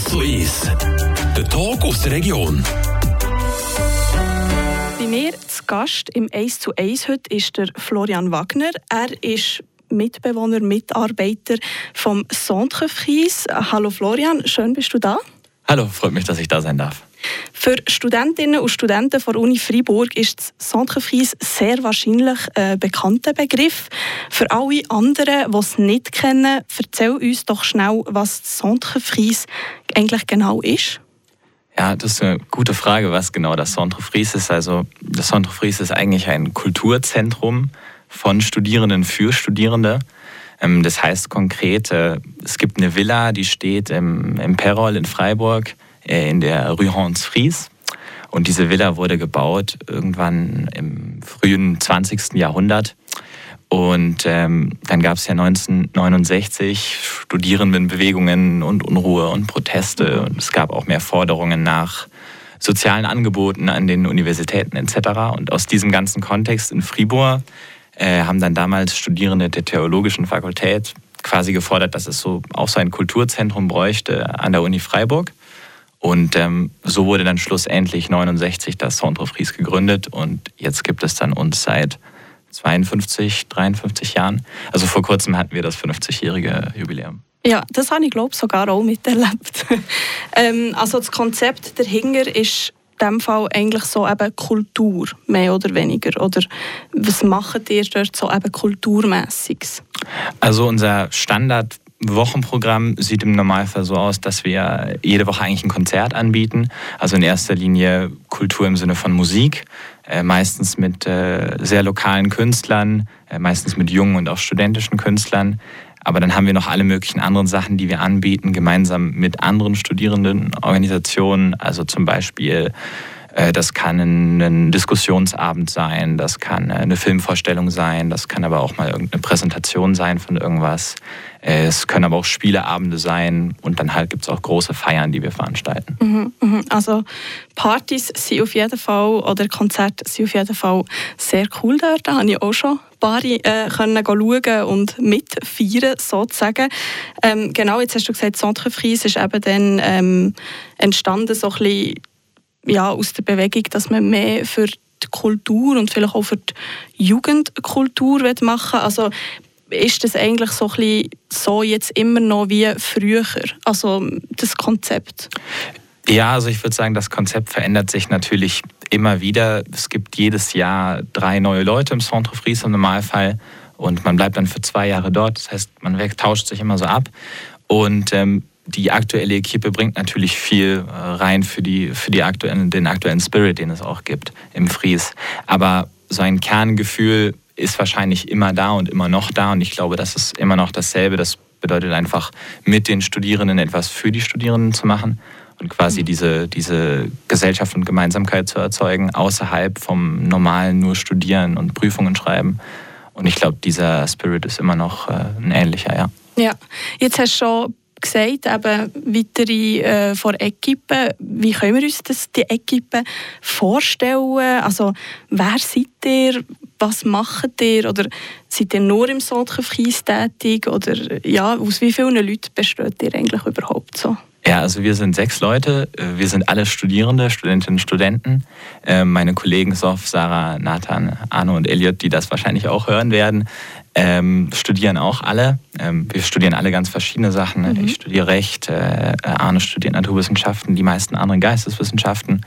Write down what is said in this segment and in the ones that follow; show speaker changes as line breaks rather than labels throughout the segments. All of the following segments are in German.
1 zu 1. Der Talk aus der Region.
Bei mir zu Gast im 1 zu 1 heute ist der Florian Wagner. Er ist Mitbewohner, Mitarbeiter vom Centre Fries. Hallo Florian, schön bist du da.
Hallo, freut mich, dass ich da sein darf.
Für Studentinnen und Studenten der Uni Freiburg ist das Centre Fries sehr wahrscheinlich ein bekannter Begriff. Für alle anderen, die es nicht kennen, erzähl uns doch schnell, was das Centre Fries eigentlich genau ist.
Ja, das ist eine gute Frage, was genau das Centre Fries ist. Also das Centre Fries ist eigentlich ein Kulturzentrum von Studierenden für Studierende. Ähm, das heißt konkret, äh, es gibt eine Villa, die steht im, im Perol in Freiburg in der Rue Hans Fries. Und diese Villa wurde gebaut irgendwann im frühen 20. Jahrhundert. Und ähm, dann gab es ja 1969 Studierendenbewegungen und Unruhe und Proteste. Und es gab auch mehr Forderungen nach sozialen Angeboten an den Universitäten etc. Und aus diesem ganzen Kontext in Fribourg äh, haben dann damals Studierende der Theologischen Fakultät quasi gefordert, dass es so auch so ein Kulturzentrum bräuchte an der Uni Freiburg. Und ähm, so wurde dann schlussendlich 69 das Centre Fries gegründet und jetzt gibt es dann uns seit 52, 53 Jahren. Also vor kurzem hatten wir das 50-jährige Jubiläum.
Ja, das habe ich glaube sogar auch miterlebt. ähm, also das Konzept dahinter ist in dem Fall eigentlich so eben Kultur, mehr oder weniger? Oder was macht ihr dort so eben kulturmäßiges?
Also unser Standard Wochenprogramm sieht im Normalfall so aus, dass wir jede Woche eigentlich ein Konzert anbieten. Also in erster Linie Kultur im Sinne von Musik, äh, meistens mit äh, sehr lokalen Künstlern, äh, meistens mit jungen und auch studentischen Künstlern. Aber dann haben wir noch alle möglichen anderen Sachen, die wir anbieten, gemeinsam mit anderen Studierendenorganisationen. Also zum Beispiel das kann ein Diskussionsabend sein, das kann eine Filmvorstellung sein, das kann aber auch mal irgendeine Präsentation sein von irgendwas. Äh, es können aber auch Spieleabende sein und dann halt gibt es auch große Feiern, die wir veranstalten.
Mhm, mhm. Also Partys sind auf jeden Fall oder Konzerte sind auf jeden Fall sehr cool dort. Da habe ich auch schon ein paar äh, können schauen und mitfeiern sozusagen. Ähm, genau, jetzt hast du gesagt, Centre Frise ist eben dann ähm, entstanden so ein bisschen ja, aus der Bewegung, dass man mehr für die Kultur und vielleicht auch für die Jugendkultur machen will. Also ist das eigentlich so, ein so jetzt immer noch wie früher, also das Konzept?
Ja, also ich würde sagen, das Konzept verändert sich natürlich immer wieder. Es gibt jedes Jahr drei neue Leute im Centre Fries im Normalfall und man bleibt dann für zwei Jahre dort. Das heißt, man tauscht sich immer so ab. Und ähm, die aktuelle Equipe bringt natürlich viel äh, rein für, die, für die aktuellen, den aktuellen Spirit, den es auch gibt im Fries. Aber so ein Kerngefühl ist wahrscheinlich immer da und immer noch da. Und ich glaube, das ist immer noch dasselbe. Das bedeutet einfach, mit den Studierenden etwas für die Studierenden zu machen und quasi mhm. diese, diese Gesellschaft und Gemeinsamkeit zu erzeugen, außerhalb vom normalen nur Studieren und Prüfungen schreiben. Und ich glaube, dieser Spirit ist immer noch äh, ein ähnlicher, ja.
Ja, jetzt hast du schon gesagt, eben weitere äh, von Equipe. Wie können wir uns das, die Equipe vorstellen? Also, wer seid ihr? Was macht ihr? Oder seid ihr nur im Solchenkreis tätig? Oder ja, aus wie vielen Leuten besteht ihr eigentlich überhaupt so?
Ja, also wir sind sechs Leute. Wir sind alle Studierende, Studentinnen und Studenten. Ähm, meine Kollegen Sof, Sarah, Nathan, Arno und Elliot, die das wahrscheinlich auch hören werden, ähm, studieren auch alle. Ähm, wir studieren alle ganz verschiedene Sachen. Mhm. Ich studiere Recht, äh, Arne studiert Naturwissenschaften, die meisten anderen Geisteswissenschaften.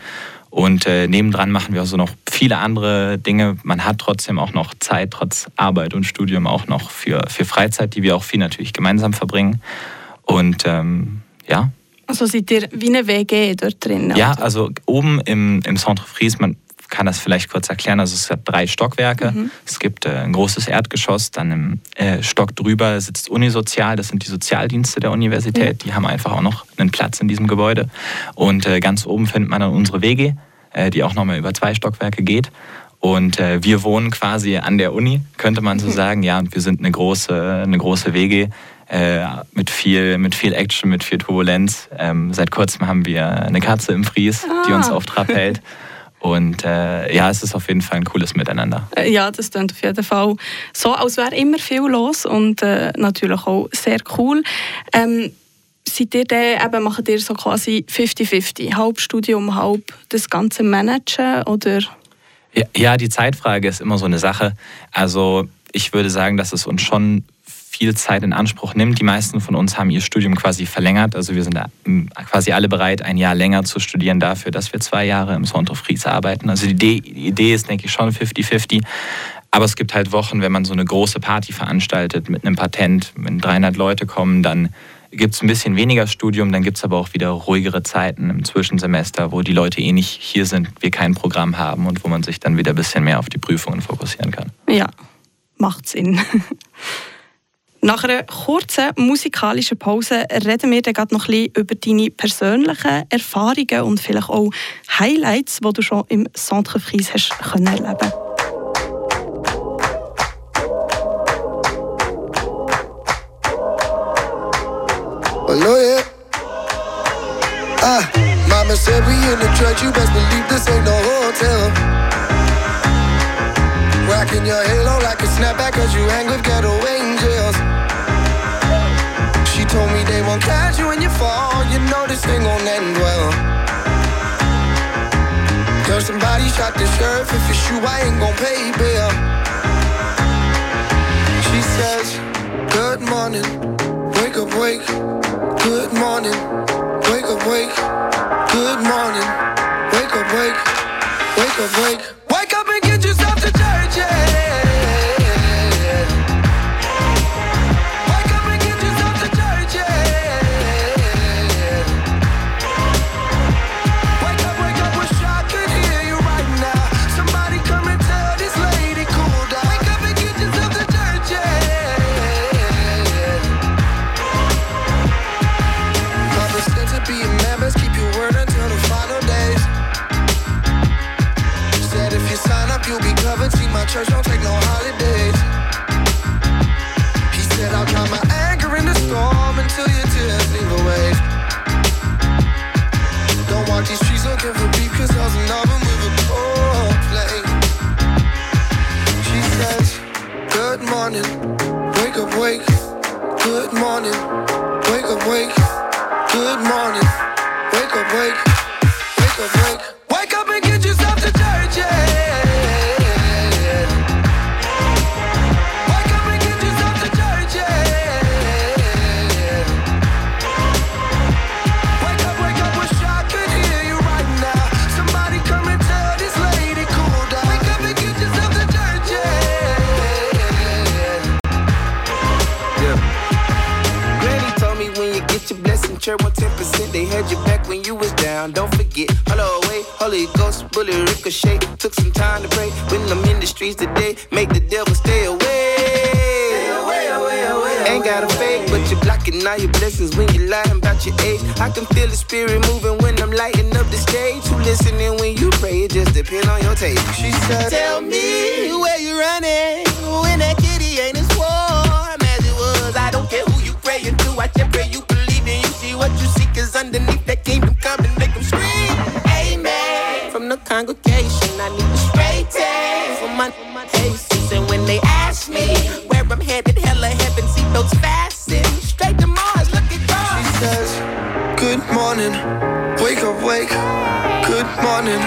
Und äh, nebendran machen wir auch so noch viele andere Dinge. Man hat trotzdem auch noch Zeit, trotz Arbeit und Studium auch noch für, für Freizeit, die wir auch viel natürlich gemeinsam verbringen. Und ähm, ja.
Also seid ihr wie eine WG dort drin?
Ja, also oben im, im Centre Fries, man kann das vielleicht kurz erklären. Also es hat drei Stockwerke. Mhm. Es gibt äh, ein großes Erdgeschoss, dann im äh, Stock drüber sitzt Unisozial, das sind die Sozialdienste der Universität. Mhm. Die haben einfach auch noch einen Platz in diesem Gebäude. Und äh, ganz oben findet man dann unsere WG, die auch nochmal über zwei Stockwerke geht. Und wir wohnen quasi an der Uni, könnte man so mhm. sagen. Ja, und wir sind eine große, eine große WG mit, viel, mit viel Action, mit viel Turbulenz. Ähm, seit kurzem haben wir eine Katze im Fries, ah. die uns auf Trab hält. Und äh, ja, es ist auf jeden Fall ein cooles Miteinander.
Äh, ja, das klingt auf jeden Fall so, als wäre immer viel los und äh, natürlich auch sehr cool. Ähm, seid ihr dann, eben, macht ihr so quasi 50-50, halb Studium, halb das ganze Managen oder?
Ja, ja, die Zeitfrage ist immer so eine Sache. Also ich würde sagen, dass es uns schon viel Zeit in Anspruch nimmt. Die meisten von uns haben ihr Studium quasi verlängert. Also wir sind quasi alle bereit, ein Jahr länger zu studieren dafür, dass wir zwei Jahre im Centre Fries arbeiten. Also die Idee, die Idee ist, denke ich, schon 50-50. Aber es gibt halt Wochen, wenn man so eine große Party veranstaltet mit einem Patent, wenn 300 Leute kommen, dann gibt es ein bisschen weniger Studium, dann gibt es aber auch wieder ruhigere Zeiten im Zwischensemester, wo die Leute eh nicht hier sind, wir kein Programm haben und wo man sich dann wieder ein bisschen mehr auf die Prüfungen fokussieren kann.
Ja, macht Sinn. Nach einer kurzen musikalischen Pause reden wir dann noch ein bisschen über deine persönlichen Erfahrungen und vielleicht auch Highlights, die du schon im Centre Frise hast erleben können.
Hello, yeah. Ah, mama said we in the church, you best believe this ain't no hotel. Rocking your halo like a snapback, cause you hang with ghetto angels. Won't catch you when you fall, you know this thing gon' end well. Girl, somebody shot the sheriff, if it's you, I ain't gon' pay bail. She says, good morning, wake up, wake Good morning, wake up, wake. Good morning, wake up, wake. Wake up, wake. Don't take no down. Don't forget. Hello, wait, Holy Ghost, bullet ricochet. Took some time to pray. When I'm in the streets today, make the devil stay away. away, away, away. Ain't got a fake, but you're blocking all your blessings when you lying about your age. I can feel the spirit moving when I'm lighting up the stage. Who listening when you pray? It just depends on your taste. She said, Tell me where you're running when that kitty ain't as warm as it was. I don't care who you praying to. I just pray you believe what you see, cause underneath that kingdom come and make them scream. Amen. From the congregation, I need a straight text for my, tastes. And when they ask me where I'm headed, hella heaven, see those fasten. Straight to Mars, look at God. She says, Good morning, wake up, wake. Good morning,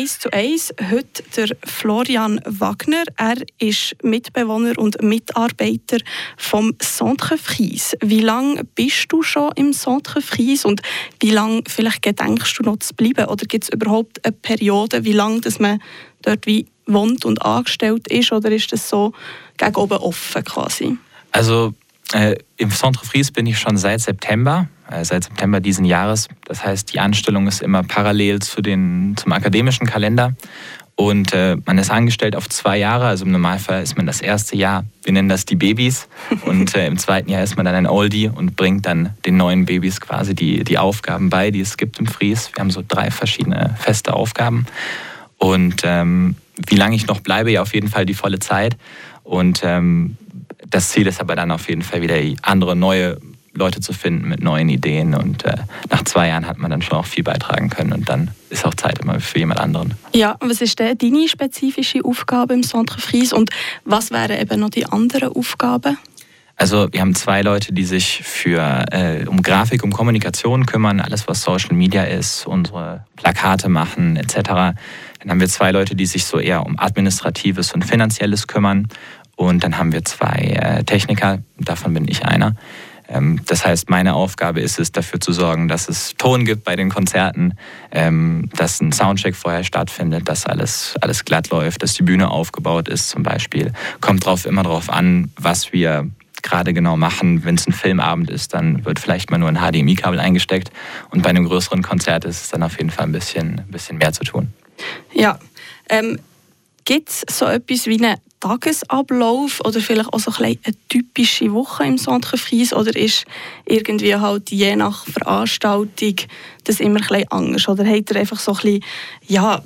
1 zu 1 heute der Florian Wagner. Er ist Mitbewohner und Mitarbeiter vom Centre Frise. Wie lange bist du schon im Centre Frise und wie lange vielleicht gedenkst du noch zu bleiben? Oder gibt es überhaupt eine Periode, wie lange dass man dort wie wohnt und angestellt ist? Oder ist das so gegen oben offen quasi?
Also äh, im Centre Frise bin ich schon seit September. Äh, seit September diesen Jahres. Das heißt, die Anstellung ist immer parallel zu den, zum akademischen Kalender. Und äh, man ist angestellt auf zwei Jahre, also im Normalfall ist man das erste Jahr, wir nennen das die Babys. Und äh, im zweiten Jahr ist man dann ein Oldie und bringt dann den neuen Babys quasi die, die Aufgaben bei, die es gibt im Fries. Wir haben so drei verschiedene feste Aufgaben. Und ähm, wie lange ich noch bleibe, ja auf jeden Fall die volle Zeit. Und ähm, das Ziel ist aber dann auf jeden Fall wieder andere neue Leute zu finden mit neuen Ideen. Und äh, nach zwei Jahren hat man dann schon auch viel beitragen können und dann ist auch Zeit immer für jemand anderen.
Ja, was ist denn deine spezifische Aufgabe im Centre Fries und was wären eben noch die anderen Aufgaben?
Also wir haben zwei Leute, die sich für, äh, um Grafik, um Kommunikation kümmern, alles was Social Media ist, unsere Plakate machen etc. Dann haben wir zwei Leute, die sich so eher um Administratives und Finanzielles kümmern. Und dann haben wir zwei äh, Techniker, davon bin ich einer. Ähm, das heißt, meine Aufgabe ist es, dafür zu sorgen, dass es Ton gibt bei den Konzerten, ähm, dass ein Soundcheck vorher stattfindet, dass alles, alles glatt läuft, dass die Bühne aufgebaut ist zum Beispiel. Kommt drauf immer darauf an, was wir gerade genau machen. Wenn es ein Filmabend ist, dann wird vielleicht mal nur ein HDMI-Kabel eingesteckt. Und bei einem größeren Konzert ist es dann auf jeden Fall ein bisschen, ein bisschen mehr zu tun.
Ja, ähm, gibt es so etwas wie eine Tagesablauf oder vielleicht auch so ein eine typische Woche im Centre Fries oder ist irgendwie halt je nach Veranstaltung das immer ein bisschen anders? Oder habt ihr einfach so ein bisschen, ja,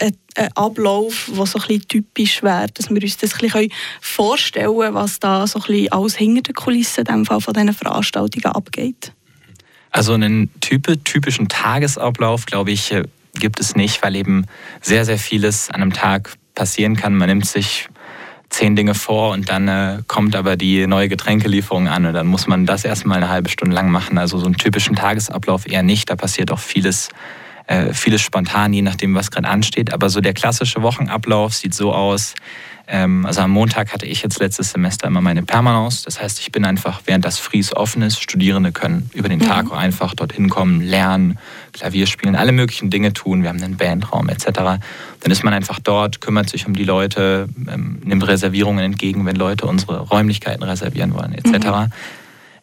einen Ablauf, der so ein bisschen typisch wäre, dass wir uns das ein bisschen vorstellen können, was da so ein bisschen alles hinter den Kulissen in Fall von diesen Veranstaltungen abgeht?
Also einen typischen Tagesablauf, glaube ich, äh, gibt es nicht, weil eben sehr, sehr vieles an einem Tag passieren kann. Man nimmt sich zehn Dinge vor und dann äh, kommt aber die neue Getränkelieferung an und dann muss man das erstmal eine halbe Stunde lang machen. Also so einen typischen Tagesablauf eher nicht. Da passiert auch vieles, äh, vieles spontan, je nachdem, was gerade ansteht. Aber so der klassische Wochenablauf sieht so aus, also am Montag hatte ich jetzt letztes Semester immer meine Permanence. Das heißt, ich bin einfach, während das Fries offen ist, Studierende können über den Tag mhm. einfach dorthin kommen, lernen, Klavier spielen, alle möglichen Dinge tun. Wir haben einen Bandraum etc. Dann ist man einfach dort, kümmert sich um die Leute, ähm, nimmt Reservierungen entgegen, wenn Leute unsere Räumlichkeiten reservieren wollen etc. Mhm.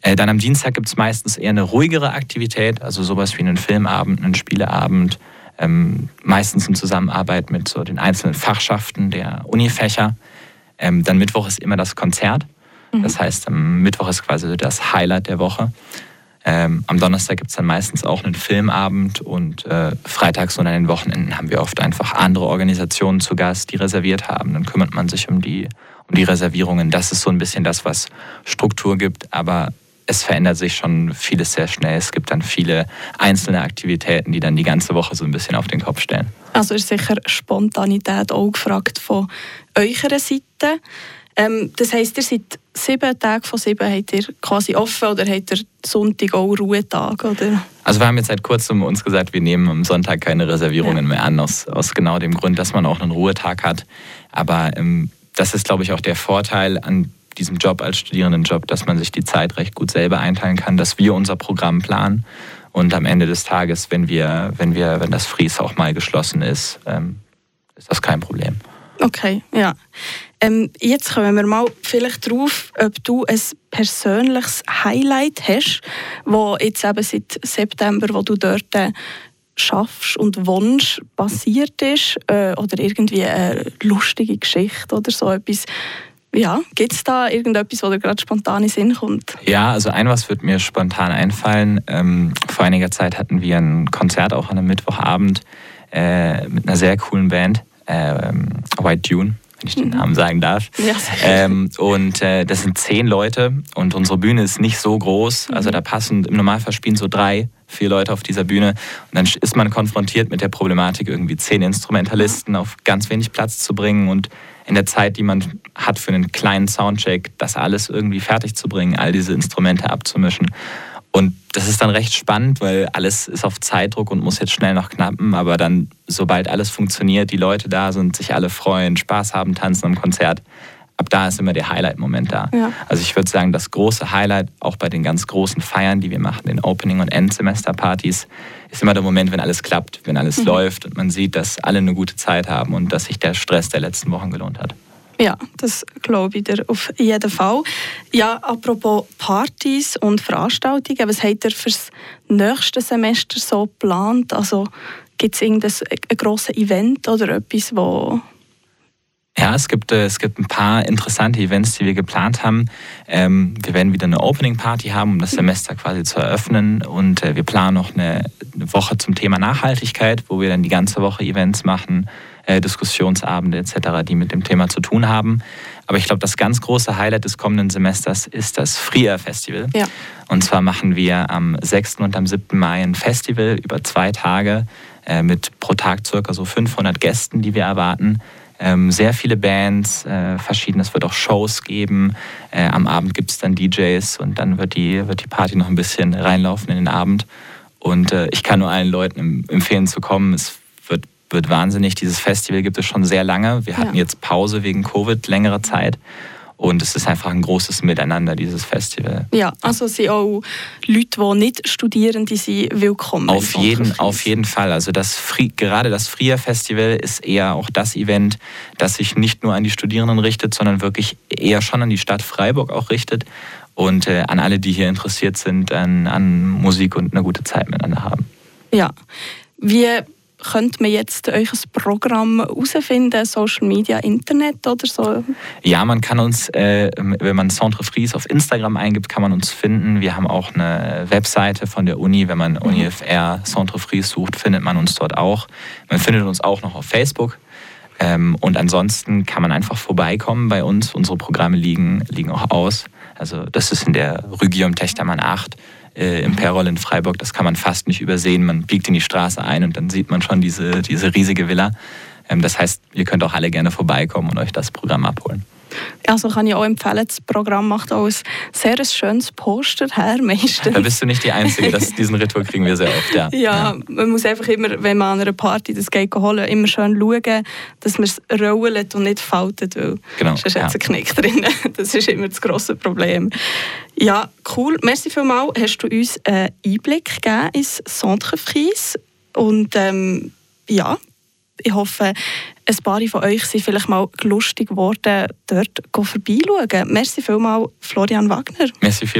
Äh, dann am Dienstag gibt es meistens eher eine ruhigere Aktivität, also sowas wie einen Filmabend, einen Spieleabend, ähm, meistens in Zusammenarbeit mit so den einzelnen Fachschaften der Unifächer. Ähm, dann Mittwoch ist immer das Konzert. Mhm. Das heißt, am Mittwoch ist quasi das Highlight der Woche. Ähm, am Donnerstag gibt es dann meistens auch einen Filmabend und äh, freitags und an den Wochenenden haben wir oft einfach andere Organisationen zu Gast, die reserviert haben. Dann kümmert man sich um die, um die Reservierungen. Das ist so ein bisschen das, was Struktur gibt, aber es verändert sich schon vieles sehr schnell. Es gibt dann viele einzelne Aktivitäten, die dann die ganze Woche so ein bisschen auf den Kopf stellen.
Also ist sicher Spontanität auch gefragt von eurer Seite. Ähm, das heisst, ihr seid sieben Tage von sieben habt ihr quasi offen oder habt ihr Sonntag auch Ruhetag? Oder?
Also wir haben jetzt seit kurzem uns gesagt, wir nehmen am Sonntag keine Reservierungen ja. mehr an, aus, aus genau dem Grund, dass man auch einen Ruhetag hat. Aber ähm, das ist, glaube ich, auch der Vorteil an diesem Job als Studierendenjob, dass man sich die Zeit recht gut selber einteilen kann, dass wir unser Programm planen und am Ende des Tages, wenn wir, wenn wir, wenn das Fries auch mal geschlossen ist, ähm, ist das kein Problem.
Okay, ja. Ähm, jetzt kommen wir mal vielleicht drauf, ob du ein persönliches Highlight hast, wo jetzt eben seit September, wo du dort äh, schaffst und wohnst, passiert ist äh, oder irgendwie eine lustige Geschichte oder so etwas, ja, gibt es da irgendetwas, wo dir gerade spontan in Sinn kommt?
Ja, also ein was wird mir spontan einfallen. Ähm, vor einiger Zeit hatten wir ein Konzert auch an einem Mittwochabend äh, mit einer sehr coolen Band, äh, White Dune wenn ich den Namen sagen darf. Ja, ähm, und äh, das sind zehn Leute und unsere Bühne ist nicht so groß. Also mhm. da passen im Normalfall spielen so drei, vier Leute auf dieser Bühne. Und dann ist man konfrontiert mit der Problematik, irgendwie zehn Instrumentalisten auf ganz wenig Platz zu bringen und in der Zeit, die man hat für einen kleinen Soundcheck, das alles irgendwie fertig zu bringen, all diese Instrumente abzumischen. Und das ist dann recht spannend, weil alles ist auf Zeitdruck und muss jetzt schnell noch knappen. Aber dann, sobald alles funktioniert, die Leute da sind, sich alle freuen, Spaß haben, tanzen am Konzert, ab da ist immer der Highlight-Moment da. Ja. Also ich würde sagen, das große Highlight, auch bei den ganz großen Feiern, die wir machen, den Opening- und Endsemester-Partys, ist immer der Moment, wenn alles klappt, wenn alles mhm. läuft und man sieht, dass alle eine gute Zeit haben und dass sich der Stress der letzten Wochen gelohnt hat.
Ja, das glaube ich dir auf jeden Fall. Ja, apropos Partys und Veranstaltungen, was habt ihr für das nächste Semester so geplant? Also gibt es irgendein ein grosses Event oder etwas, wo
ja, es gibt, äh, es gibt ein paar interessante Events, die wir geplant haben. Ähm, wir werden wieder eine Opening Party haben, um das Semester quasi zu eröffnen. Und äh, wir planen noch eine, eine Woche zum Thema Nachhaltigkeit, wo wir dann die ganze Woche Events machen, äh, Diskussionsabende etc., die mit dem Thema zu tun haben. Aber ich glaube, das ganz große Highlight des kommenden Semesters ist das Fria Festival.
Ja.
Und zwar machen wir am 6. und am 7. Mai ein Festival über zwei Tage äh, mit pro Tag circa so 500 Gästen, die wir erwarten. Ähm, sehr viele Bands, äh, verschiedene, es wird auch Shows geben. Äh, am Abend gibt es dann DJs und dann wird die, wird die Party noch ein bisschen reinlaufen in den Abend. Und äh, ich kann nur allen Leuten empfehlen zu kommen. Es wird, wahnsinnig. Dieses Festival gibt es schon sehr lange. Wir hatten ja. jetzt Pause wegen Covid längere Zeit. Und es ist einfach ein großes Miteinander, dieses Festival.
Ja, also sind auch Leute, die nicht studieren, die sind willkommen.
Auf jeden, auf jeden Fall. Also das, gerade das Fria Festival ist eher auch das Event, das sich nicht nur an die Studierenden richtet, sondern wirklich eher schon an die Stadt Freiburg auch richtet und äh, an alle, die hier interessiert sind, an, an Musik und eine gute Zeit miteinander haben.
Ja. Wir könnte man jetzt euch ein Programm herausfinden, Social Media, Internet oder so?
Ja, man kann uns, äh, wenn man Centre Fries auf Instagram eingibt, kann man uns finden. Wir haben auch eine Webseite von der Uni. Wenn man mhm. UniFR Centre Fries sucht, findet man uns dort auch. Man findet uns auch noch auf Facebook. Ähm, und ansonsten kann man einfach vorbeikommen bei uns. Unsere Programme liegen, liegen auch aus. Also das ist in der Rügium Techtermann 8 äh, im Perol in Freiburg. Das kann man fast nicht übersehen. Man biegt in die Straße ein und dann sieht man schon diese, diese riesige Villa. Ähm, das heißt, ihr könnt auch alle gerne vorbeikommen und euch das Programm abholen.
Also kann ich auch empfehlen, das Programm macht auch ein sehr schönes Poster her, meistens.
Da bist du nicht die Einzige, das, diesen Ritual kriegen wir sehr oft, ja.
ja. ja. man muss einfach immer, wenn man an einer Party das Geld holen immer schön schauen, dass man es rollt und nicht faltet, weil
genau,
sonst ja. hat ein Knick drin. Das ist immer das grosse Problem. Ja, cool. Merci vielmals. Hast du uns einen Einblick gegeben ins Centre Fries und ähm, ja, ich hoffe, ein paar von euch sind vielleicht mal lustig geworden, dort vorbeischauen. Merci vielmals, Florian Wagner.
Merci